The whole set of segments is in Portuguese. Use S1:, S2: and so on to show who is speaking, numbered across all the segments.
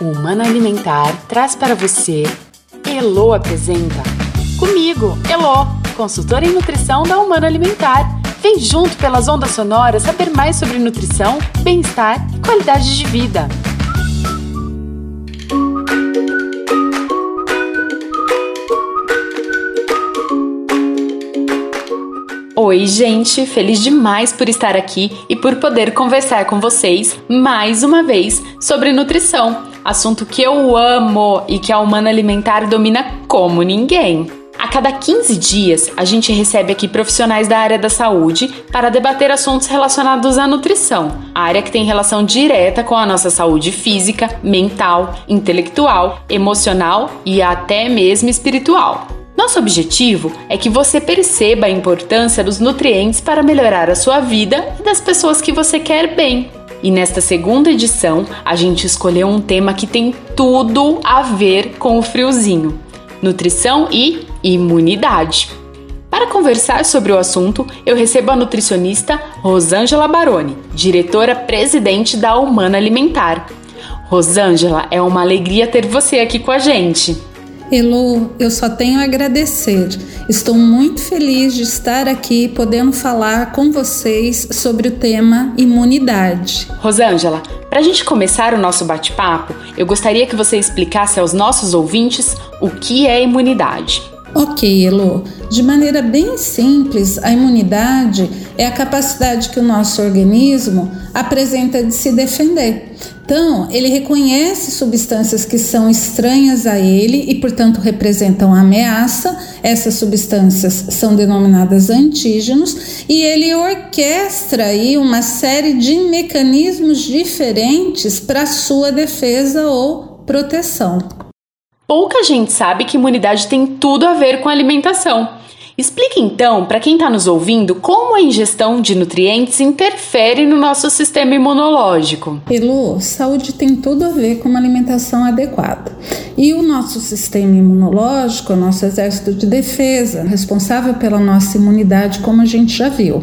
S1: O Humano Alimentar traz para você Elo apresenta. Comigo, Elo, consultora em nutrição da Humano Alimentar. Vem junto pelas ondas sonoras saber mais sobre nutrição, bem-estar e qualidade de vida. Oi, gente! Feliz demais por estar aqui e por poder conversar com vocês mais uma vez sobre nutrição, assunto que eu amo e que a Humana Alimentar domina como ninguém. A cada 15 dias, a gente recebe aqui profissionais da área da saúde para debater assuntos relacionados à nutrição, a área que tem relação direta com a nossa saúde física, mental, intelectual, emocional e até mesmo espiritual. Nosso objetivo é que você perceba a importância dos nutrientes para melhorar a sua vida e das pessoas que você quer bem. E nesta segunda edição, a gente escolheu um tema que tem tudo a ver com o friozinho: nutrição e imunidade. Para conversar sobre o assunto, eu recebo a nutricionista Rosângela Baroni, diretora presidente da Humana Alimentar. Rosângela, é uma alegria ter você aqui com a gente.
S2: Elo, eu só tenho a agradecer. Estou muito feliz de estar aqui podendo falar com vocês sobre o tema imunidade.
S1: Rosângela, para a gente começar o nosso bate-papo, eu gostaria que você explicasse aos nossos ouvintes o que é imunidade.
S2: Ok, Elo. De maneira bem simples, a imunidade é a capacidade que o nosso organismo apresenta de se defender. Então, ele reconhece substâncias que são estranhas a ele e, portanto, representam ameaça. Essas substâncias são denominadas antígenos e ele orquestra aí uma série de mecanismos diferentes para sua defesa ou proteção.
S1: Pouca gente sabe que imunidade tem tudo a ver com alimentação. Explique então, para quem está nos ouvindo, como a ingestão de nutrientes interfere no nosso sistema imunológico.
S2: Elu, saúde tem tudo a ver com uma alimentação adequada. E o nosso sistema imunológico, o nosso exército de defesa, responsável pela nossa imunidade, como a gente já viu,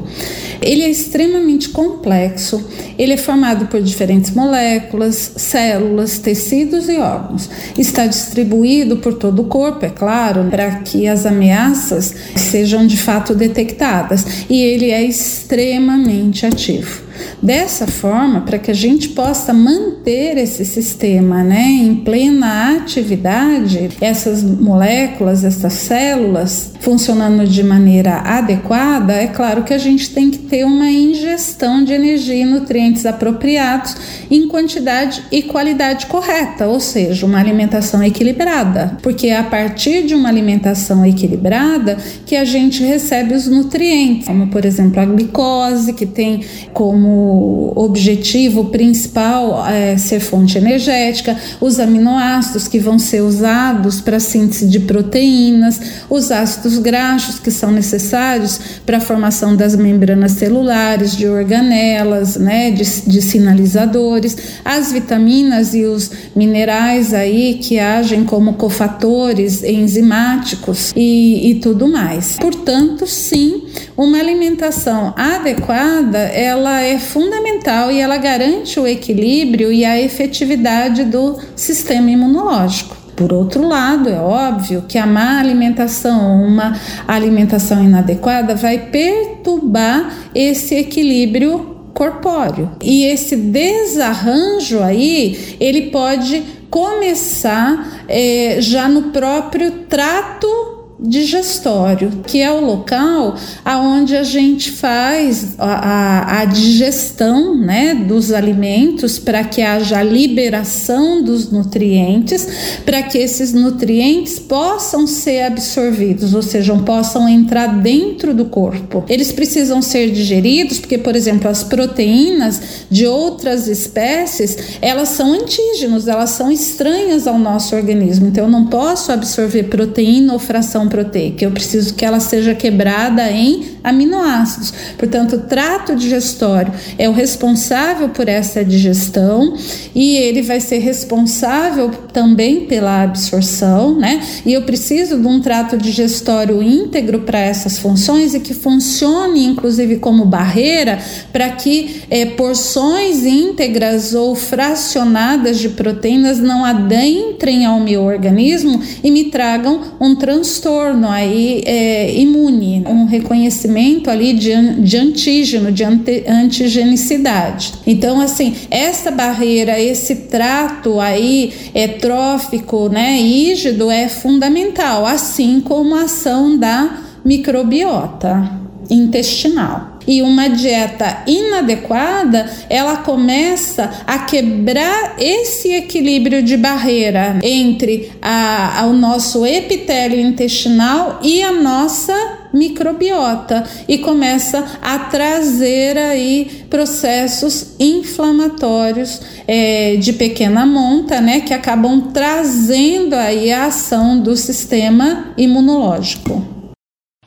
S2: ele é extremamente complexo, ele é formado por diferentes moléculas, células, tecidos e órgãos. Está distribuído por todo o corpo, é claro, para que as ameaças sejam de fato detectadas, e ele é extremamente ativo. Dessa forma, para que a gente possa manter esse sistema né, em plena atividade, essas moléculas, essas células funcionando de maneira adequada, é claro que a gente tem que ter uma ingestão de energia e nutrientes apropriados em quantidade e qualidade correta, ou seja, uma alimentação equilibrada, porque é a partir de uma alimentação equilibrada que a gente recebe os nutrientes, como por exemplo a glicose, que tem como como objetivo principal é, ser fonte energética, os aminoácidos que vão ser usados para síntese de proteínas, os ácidos graxos que são necessários para a formação das membranas celulares, de organelas, né, de, de sinalizadores, as vitaminas e os minerais aí que agem como cofatores enzimáticos e, e tudo mais. Portanto, sim, uma alimentação adequada ela é fundamental e ela garante o equilíbrio e a efetividade do sistema imunológico. Por outro lado, é óbvio que a má alimentação ou uma alimentação inadequada vai perturbar esse equilíbrio corpóreo. E esse desarranjo aí, ele pode começar é, já no próprio trato digestório, que é o local aonde a gente faz a, a, a digestão né, dos alimentos para que haja a liberação dos nutrientes, para que esses nutrientes possam ser absorvidos, ou seja, possam entrar dentro do corpo. Eles precisam ser digeridos, porque, por exemplo, as proteínas de outras espécies, elas são antígenos, elas são estranhas ao nosso organismo. Então, eu não posso absorver proteína ou fração proteica, eu preciso que ela seja quebrada em aminoácidos. Portanto, o trato digestório é o responsável por essa digestão e ele vai ser responsável também pela absorção, né? E eu preciso de um trato digestório íntegro para essas funções e que funcione, inclusive, como barreira para que é, porções íntegras ou fracionadas de proteínas não adentrem ao meu organismo e me tragam um transtorno aí é, imune, um reconhecimento ali de, de antígeno, de ante, antigenicidade. Então, assim, essa barreira, esse trato aí é, trófico, né, rígido é fundamental, assim como a ação da microbiota intestinal e uma dieta inadequada, ela começa a quebrar esse equilíbrio de barreira entre a, a, o nosso epitélio intestinal e a nossa microbiota e começa a trazer aí processos inflamatórios é, de pequena monta, né, que acabam trazendo aí a ação do sistema imunológico.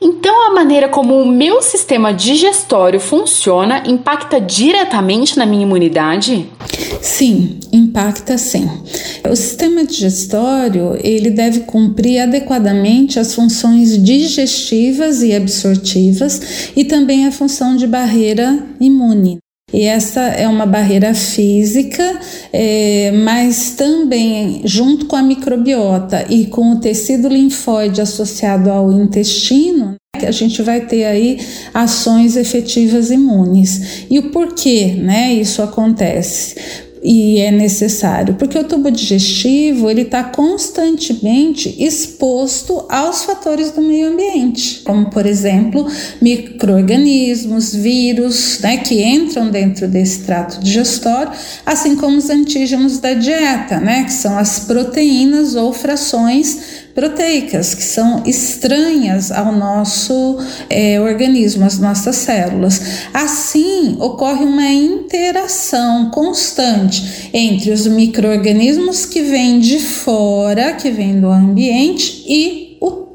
S1: Então, a maneira como o meu sistema digestório funciona impacta diretamente na minha imunidade?
S2: Sim, impacta sim. O sistema digestório ele deve cumprir adequadamente as funções digestivas e absortivas e também a função de barreira imune. E essa é uma barreira física, é, mas também junto com a microbiota e com o tecido linfóide associado ao intestino, a gente vai ter aí ações efetivas imunes. E o porquê, né, isso acontece? E é necessário, porque o tubo digestivo ele está constantemente exposto aos fatores do meio ambiente, como por exemplo microorganismos, vírus, né, que entram dentro desse trato digestório, assim como os antígenos da dieta, né, que são as proteínas ou frações proteicas, que são estranhas ao nosso é, organismo, às nossas células. Assim, ocorre uma interação constante entre os micro-organismos que vêm de fora, que vêm do ambiente, e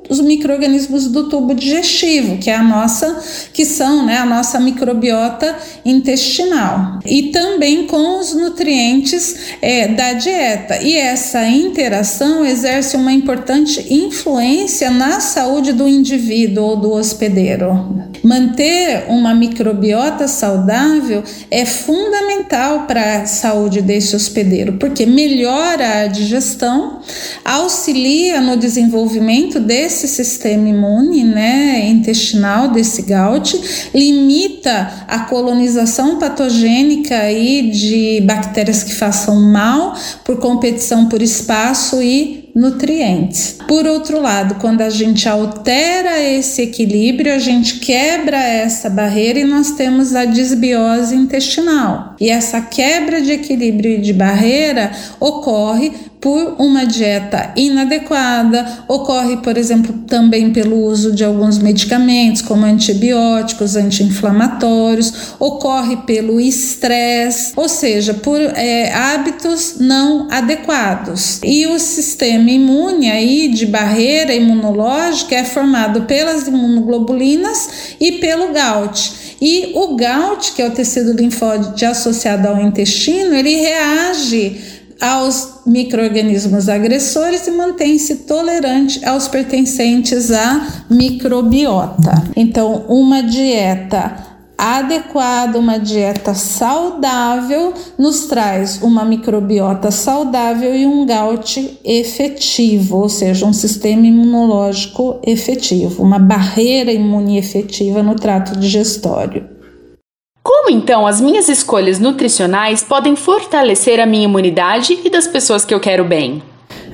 S2: os micro-organismos do tubo digestivo, que é a nossa, que são né, a nossa microbiota intestinal, e também com os nutrientes é, da dieta. E essa interação exerce uma importante influência na saúde do indivíduo ou do hospedeiro. Manter uma microbiota saudável é fundamental para a saúde desse hospedeiro, porque melhora a digestão, auxilia no desenvolvimento desse sistema imune né, intestinal, desse gout, limita a colonização patogênica aí de bactérias que façam mal por competição por espaço e nutrientes. Por outro lado, quando a gente altera esse equilíbrio, a gente quebra essa barreira e nós temos a desbiose intestinal. E essa quebra de equilíbrio e de barreira ocorre por uma dieta inadequada, ocorre, por exemplo, também pelo uso de alguns medicamentos, como antibióticos, anti-inflamatórios, ocorre pelo estresse, ou seja, por é, hábitos não adequados. E o sistema imune aí de barreira imunológica é formado pelas imunoglobulinas e pelo gout. E o gout, que é o tecido linfóide associado ao intestino, ele reage aos microorganismos agressores e mantém-se tolerante aos pertencentes à microbiota. Então, uma dieta adequada, uma dieta saudável, nos traz uma microbiota saudável e um gout efetivo, ou seja, um sistema imunológico efetivo, uma barreira imune efetiva no trato digestório.
S1: Como então as minhas escolhas nutricionais podem fortalecer a minha imunidade e das pessoas que eu quero bem?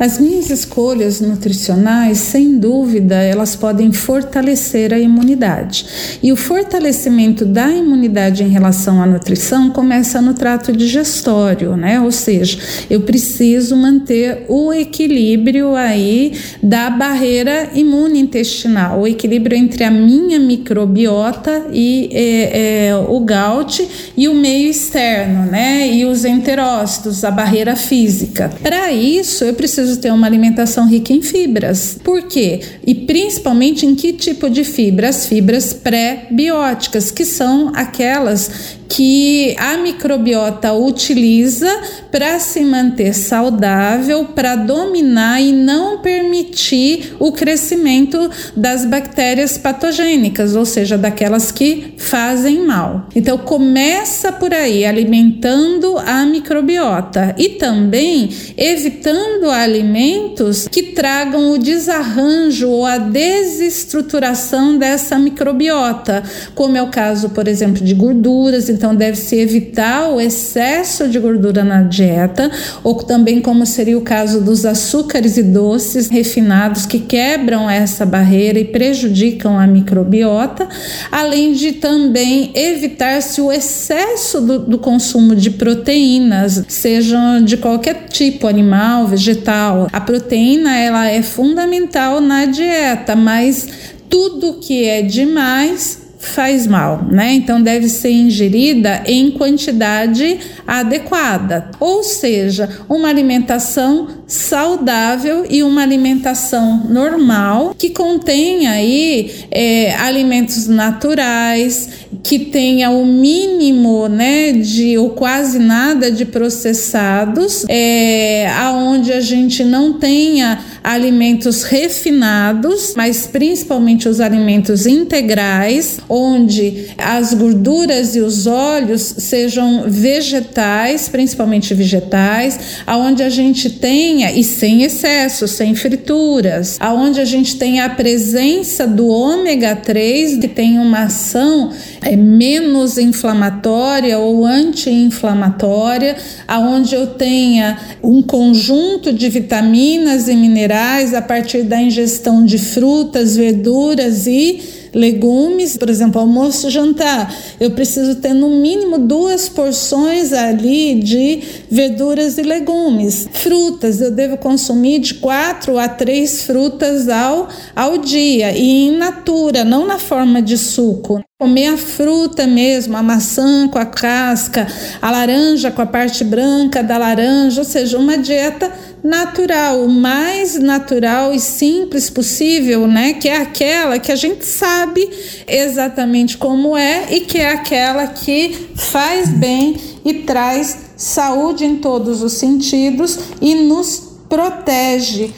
S2: As minhas escolhas nutricionais, sem dúvida, elas podem fortalecer a imunidade. E o fortalecimento da imunidade em relação à nutrição começa no trato digestório, né? Ou seja, eu preciso manter o equilíbrio aí da barreira imune intestinal, o equilíbrio entre a minha microbiota e é, é, o gout e o meio externo, né? E os enterócitos, a barreira física. Para isso, eu preciso preciso ter uma alimentação rica em fibras. Por quê? E principalmente em que tipo de fibras? Fibras pré-bióticas, que são aquelas que a microbiota utiliza para se manter saudável, para dominar e não permitir o crescimento das bactérias patogênicas, ou seja, daquelas que fazem mal. Então começa por aí, alimentando a microbiota e também evitando alimentos que tragam o desarranjo ou a desestruturação dessa microbiota, como é o caso, por exemplo, de gorduras então deve-se evitar o excesso de gordura na dieta, ou também como seria o caso dos açúcares e doces refinados que quebram essa barreira e prejudicam a microbiota, além de também evitar-se o excesso do, do consumo de proteínas, sejam de qualquer tipo, animal, vegetal. A proteína ela é fundamental na dieta, mas tudo que é demais faz mal, né? Então deve ser ingerida em quantidade adequada, ou seja, uma alimentação saudável e uma alimentação normal que contenha aí é, alimentos naturais, que tenha o mínimo, né, de ou quase nada de processados, é, aonde a gente não tenha alimentos refinados, mas principalmente os alimentos integrais, onde as gorduras e os óleos sejam vegetais, principalmente vegetais, aonde a gente tenha e sem excesso, sem frituras, aonde a gente tenha a presença do ômega 3 que tem uma ação é, menos inflamatória ou anti-inflamatória, aonde eu tenha um conjunto de vitaminas e minerais a partir da ingestão de frutas, verduras e legumes, por exemplo, almoço e jantar. Eu preciso ter no mínimo duas porções ali de verduras e legumes. Frutas, eu devo consumir de quatro a três frutas ao, ao dia e in natura, não na forma de suco. Comer a fruta mesmo, a maçã com a casca, a laranja com a parte branca da laranja, ou seja, uma dieta natural, o mais natural e simples possível, né? Que é aquela que a gente sabe exatamente como é e que é aquela que faz bem e traz saúde em todos os sentidos e nos protege.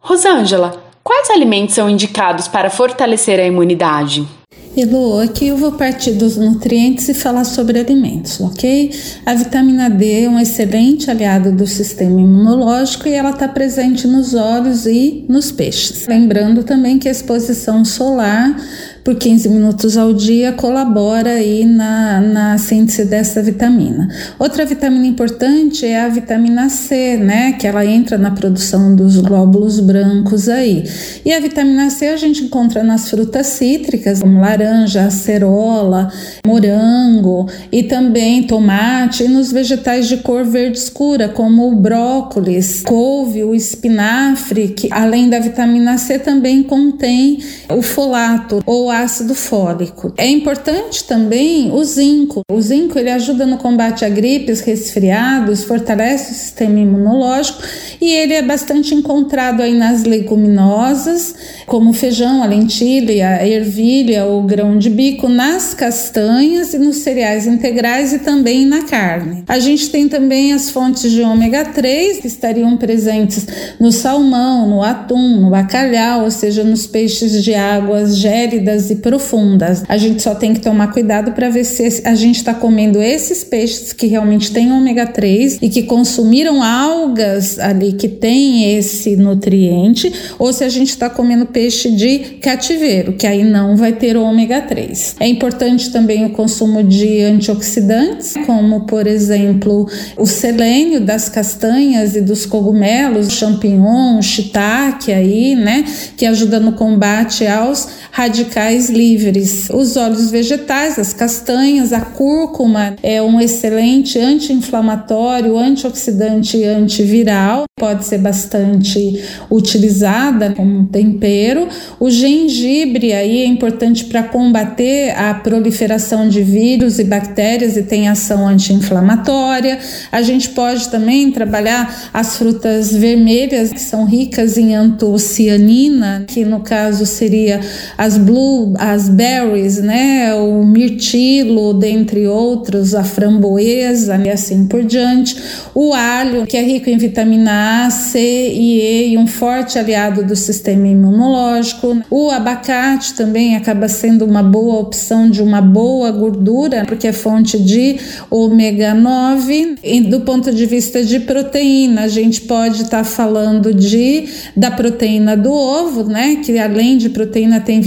S1: Rosângela, quais alimentos são indicados para fortalecer a imunidade?
S2: Elo, aqui eu vou partir dos nutrientes e falar sobre alimentos, ok? A vitamina D é um excelente aliado do sistema imunológico e ela está presente nos olhos e nos peixes. Lembrando também que a exposição solar por 15 minutos ao dia colabora aí na, na síntese dessa vitamina. Outra vitamina importante é a vitamina C, né? Que ela entra na produção dos glóbulos brancos aí. E a vitamina C a gente encontra nas frutas cítricas, como laranja, acerola, morango e também tomate, e nos vegetais de cor verde escura, como o brócolis, couve, o espinafre, que além da vitamina C também contém o folato ou ácido fólico. É importante também o zinco. O zinco ele ajuda no combate a gripes, resfriados, fortalece o sistema imunológico e ele é bastante encontrado aí nas leguminosas, como feijão, a lentilha, a ervilha, o grão de bico, nas castanhas e nos cereais integrais e também na carne. A gente tem também as fontes de ômega 3 que estariam presentes no salmão, no atum, no bacalhau, ou seja, nos peixes de águas gélidas e profundas. A gente só tem que tomar cuidado para ver se a gente está comendo esses peixes que realmente têm ômega 3 e que consumiram algas ali que tem esse nutriente, ou se a gente está comendo peixe de cativeiro, que aí não vai ter ômega 3. É importante também o consumo de antioxidantes, como por exemplo o selênio das castanhas e dos cogumelos, champignon, shiitake aí, né, que ajuda no combate aos radicais livres. Os óleos vegetais, as castanhas, a cúrcuma é um excelente anti-inflamatório, antioxidante e antiviral, pode ser bastante utilizada como tempero. O gengibre aí é importante para combater a proliferação de vírus e bactérias e tem ação anti-inflamatória. A gente pode também trabalhar as frutas vermelhas que são ricas em antocianina, que no caso seria as blue, as berries, né, o mirtilo, dentre outros, a framboesa e assim por diante. O alho, que é rico em vitamina A, C e E e um forte aliado do sistema imunológico. O abacate também acaba sendo uma boa opção de uma boa gordura, porque é fonte de ômega 9. E do ponto de vista de proteína, a gente pode estar tá falando de da proteína do ovo, né, que além de proteína tem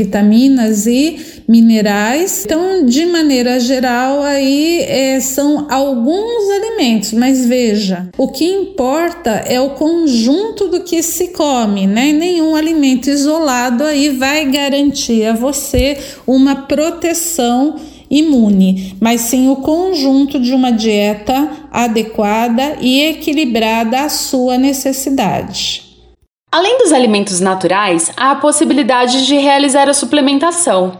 S2: vitaminas e minerais. Então, de maneira geral, aí é, são alguns alimentos, mas veja, o que importa é o conjunto do que se come, né? Nenhum alimento isolado aí vai garantir a você uma proteção imune, mas sim o conjunto de uma dieta adequada e equilibrada à sua necessidade.
S1: Além dos alimentos naturais, há a possibilidade de realizar a suplementação.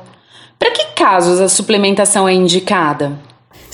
S1: Para que casos a suplementação é indicada?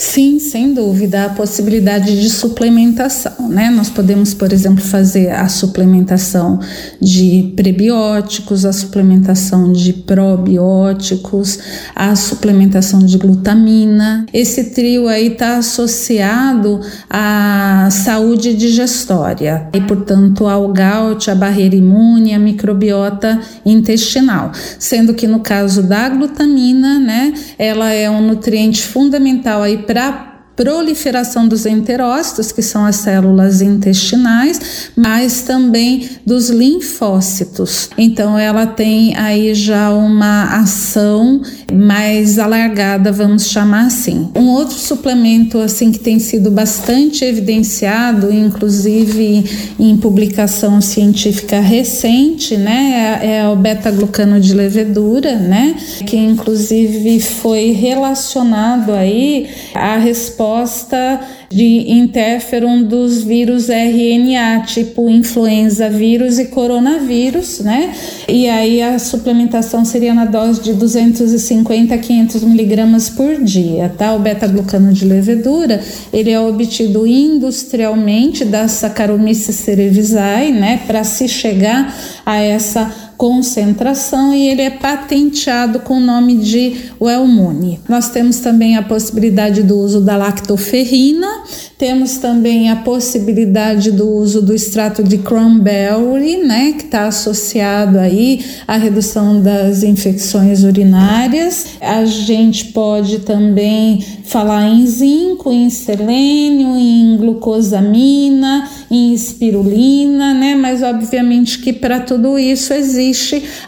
S2: Sim, sem dúvida, a possibilidade de suplementação, né? Nós podemos, por exemplo, fazer a suplementação de prebióticos, a suplementação de probióticos, a suplementação de glutamina. Esse trio aí está associado à saúde digestória e, portanto, ao gout, à barreira imune, à microbiota intestinal. Sendo que no caso da glutamina, né, ela é um nutriente fundamental aí para proliferação dos enterócitos, que são as células intestinais, mas também dos linfócitos. Então ela tem aí já uma ação mais alargada, vamos chamar assim. Um outro suplemento assim que tem sido bastante evidenciado, inclusive em publicação científica recente, né, é, o beta-glucano de levedura, né, que inclusive foi relacionado aí à resposta resposta de interferon dos vírus RNA, tipo influenza vírus e coronavírus, né? E aí a suplementação seria na dose de 250 a 500 miligramas por dia, tá? O beta-glucano de levedura, ele é obtido industrialmente da Saccharomyces cerevisiae, né? Para se chegar a essa concentração e ele é patenteado com o nome de Wellmune. Nós temos também a possibilidade do uso da lactoferrina, temos também a possibilidade do uso do extrato de cranberry, né, que está associado aí à redução das infecções urinárias. A gente pode também falar em zinco, em selênio, em glucosamina, em espirulina, né? Mas obviamente que para tudo isso existe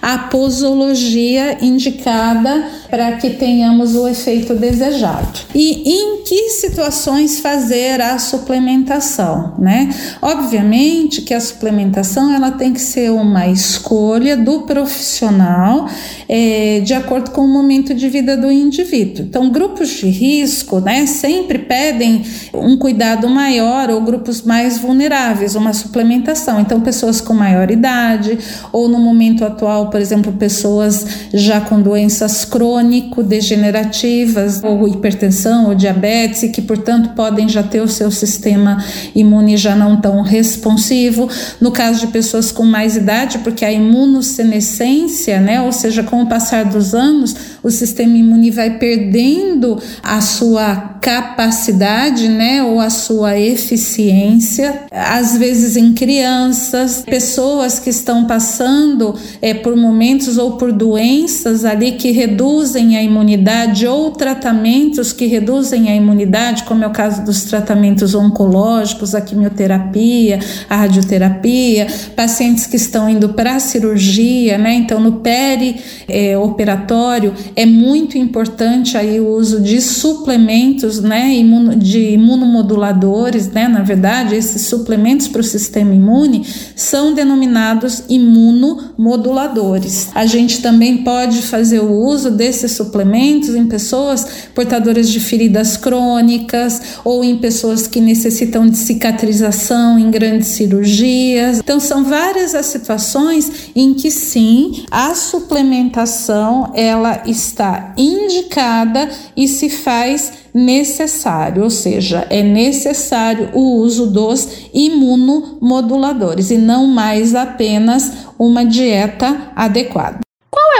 S2: a posologia indicada para que tenhamos o efeito desejado. E em que situações fazer a suplementação, né? Obviamente que a suplementação ela tem que ser uma escolha do profissional é, de acordo com o momento de vida do indivíduo. Então, grupos de risco, né, sempre pedem um cuidado maior ou grupos mais vulneráveis, uma suplementação. Então, pessoas com maior idade ou no momento atual, por exemplo, pessoas já com doenças crônico-degenerativas ou hipertensão ou diabetes e que, portanto, podem já ter o seu sistema imune já não tão responsivo. No caso de pessoas com mais idade, porque a imunossenescência, né, ou seja, com o passar dos anos, o sistema imune vai perdendo a sua capacidade, né, ou a sua eficiência. Às vezes em crianças, pessoas que estão passando é, por momentos ou por doenças ali que reduzem a imunidade ou tratamentos que reduzem a imunidade, como é o caso dos tratamentos oncológicos, a quimioterapia, a radioterapia, pacientes que estão indo para a cirurgia, né? Então no peri é, é muito importante aí o uso de suplementos, né, de imunomoduladores, né, na verdade, esses suplementos para o sistema imune são denominados imunomoduladores. A gente também pode fazer o uso desses suplementos em pessoas portadoras de feridas crônicas ou em pessoas que necessitam de cicatrização em grandes cirurgias. Então, são várias as situações em que sim, a suplementação ela está indicada e se faz necessário, ou seja, é necessário o uso dos imunomoduladores e não mais apenas uma dieta adequada.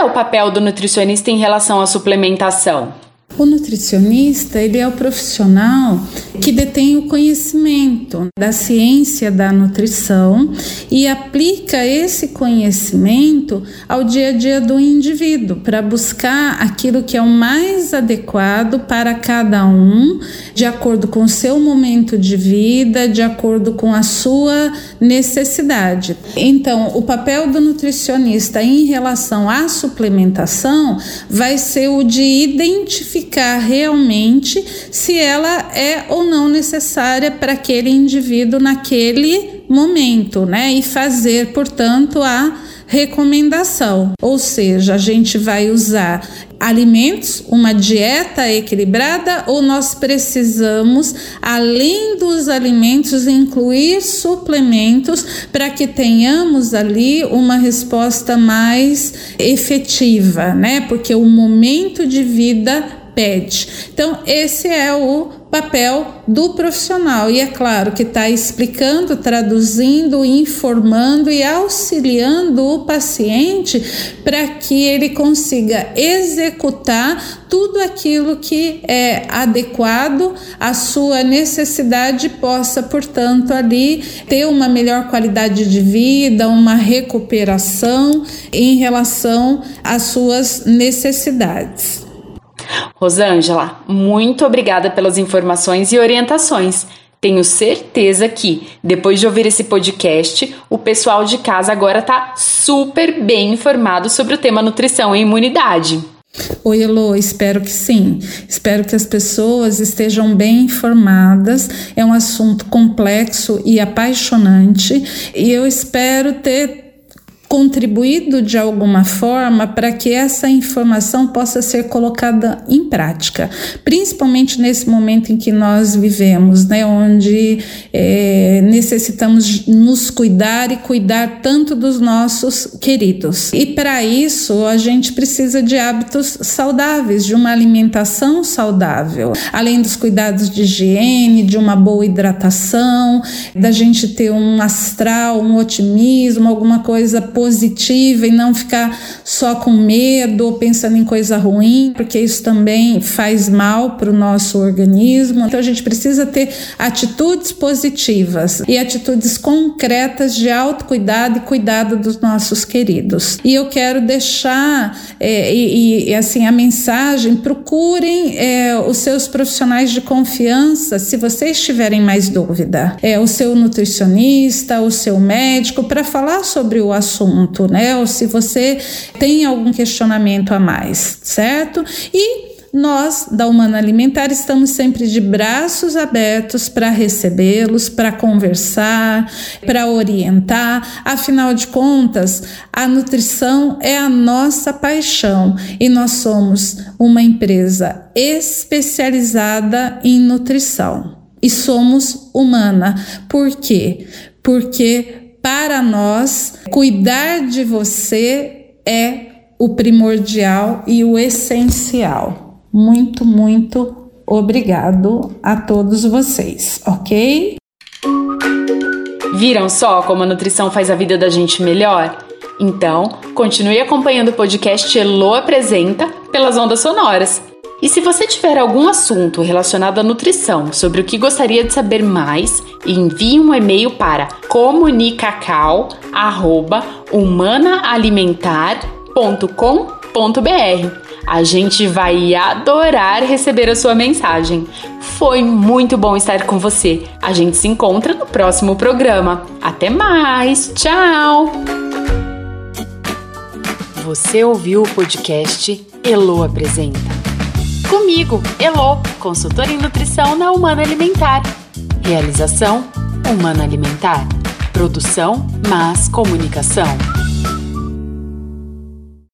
S1: É o papel do nutricionista em relação à suplementação?
S2: O nutricionista, ele é o profissional que detém o conhecimento da ciência da nutrição e aplica esse conhecimento ao dia a dia do indivíduo para buscar aquilo que é o mais adequado para cada um, de acordo com o seu momento de vida, de acordo com a sua necessidade. Então, o papel do nutricionista em relação à suplementação vai ser o de identificar verificar realmente se ela é ou não necessária para aquele indivíduo naquele momento, né? E fazer, portanto, a recomendação. Ou seja, a gente vai usar alimentos, uma dieta equilibrada, ou nós precisamos, além dos alimentos, incluir suplementos para que tenhamos ali uma resposta mais efetiva, né? Porque o momento de vida pede. Então, esse é o papel do profissional, e é claro que está explicando, traduzindo, informando e auxiliando o paciente para que ele consiga executar tudo aquilo que é adequado à sua necessidade, possa, portanto, ali ter uma melhor qualidade de vida, uma recuperação em relação às suas necessidades.
S1: Rosângela, muito obrigada pelas informações e orientações. Tenho certeza que, depois de ouvir esse podcast, o pessoal de casa agora está super bem informado sobre o tema nutrição e imunidade.
S2: Oi, Elo, espero que sim. Espero que as pessoas estejam bem informadas. É um assunto complexo e apaixonante, e eu espero ter contribuído de alguma forma para que essa informação possa ser colocada em prática, principalmente nesse momento em que nós vivemos, né, onde é, necessitamos nos cuidar e cuidar tanto dos nossos queridos. E para isso a gente precisa de hábitos saudáveis, de uma alimentação saudável, além dos cuidados de higiene, de uma boa hidratação, da gente ter um astral, um otimismo, alguma coisa positiva positiva e não ficar só com medo ou pensando em coisa ruim, porque isso também faz mal para o nosso organismo. Então a gente precisa ter atitudes positivas e atitudes concretas de autocuidado e cuidado dos nossos queridos. E eu quero deixar é, e, e, assim a mensagem: procurem é, os seus profissionais de confiança se vocês tiverem mais dúvida. É o seu nutricionista, o seu médico para falar sobre o assunto assunto, né? Ou se você tem algum questionamento a mais, certo? E nós, da Humana Alimentar, estamos sempre de braços abertos para recebê-los, para conversar, para orientar. Afinal de contas, a nutrição é a nossa paixão e nós somos uma empresa especializada em nutrição. E somos humana. Por quê? Porque para nós, cuidar de você é o primordial e o essencial. Muito, muito obrigado a todos vocês, ok?
S1: Viram só como a nutrição faz a vida da gente melhor? Então, continue acompanhando o podcast Elo Apresenta pelas ondas sonoras. E se você tiver algum assunto relacionado à nutrição sobre o que gostaria de saber mais, envie um e-mail para comunicacau@humanaalimentar.com.br. A gente vai adorar receber a sua mensagem. Foi muito bom estar com você. A gente se encontra no próximo programa. Até mais. Tchau. Você ouviu o podcast Elo Apresenta. Comigo, Elo, consultora em nutrição na Humana Alimentar. Realização Humana Alimentar. Produção Mas Comunicação.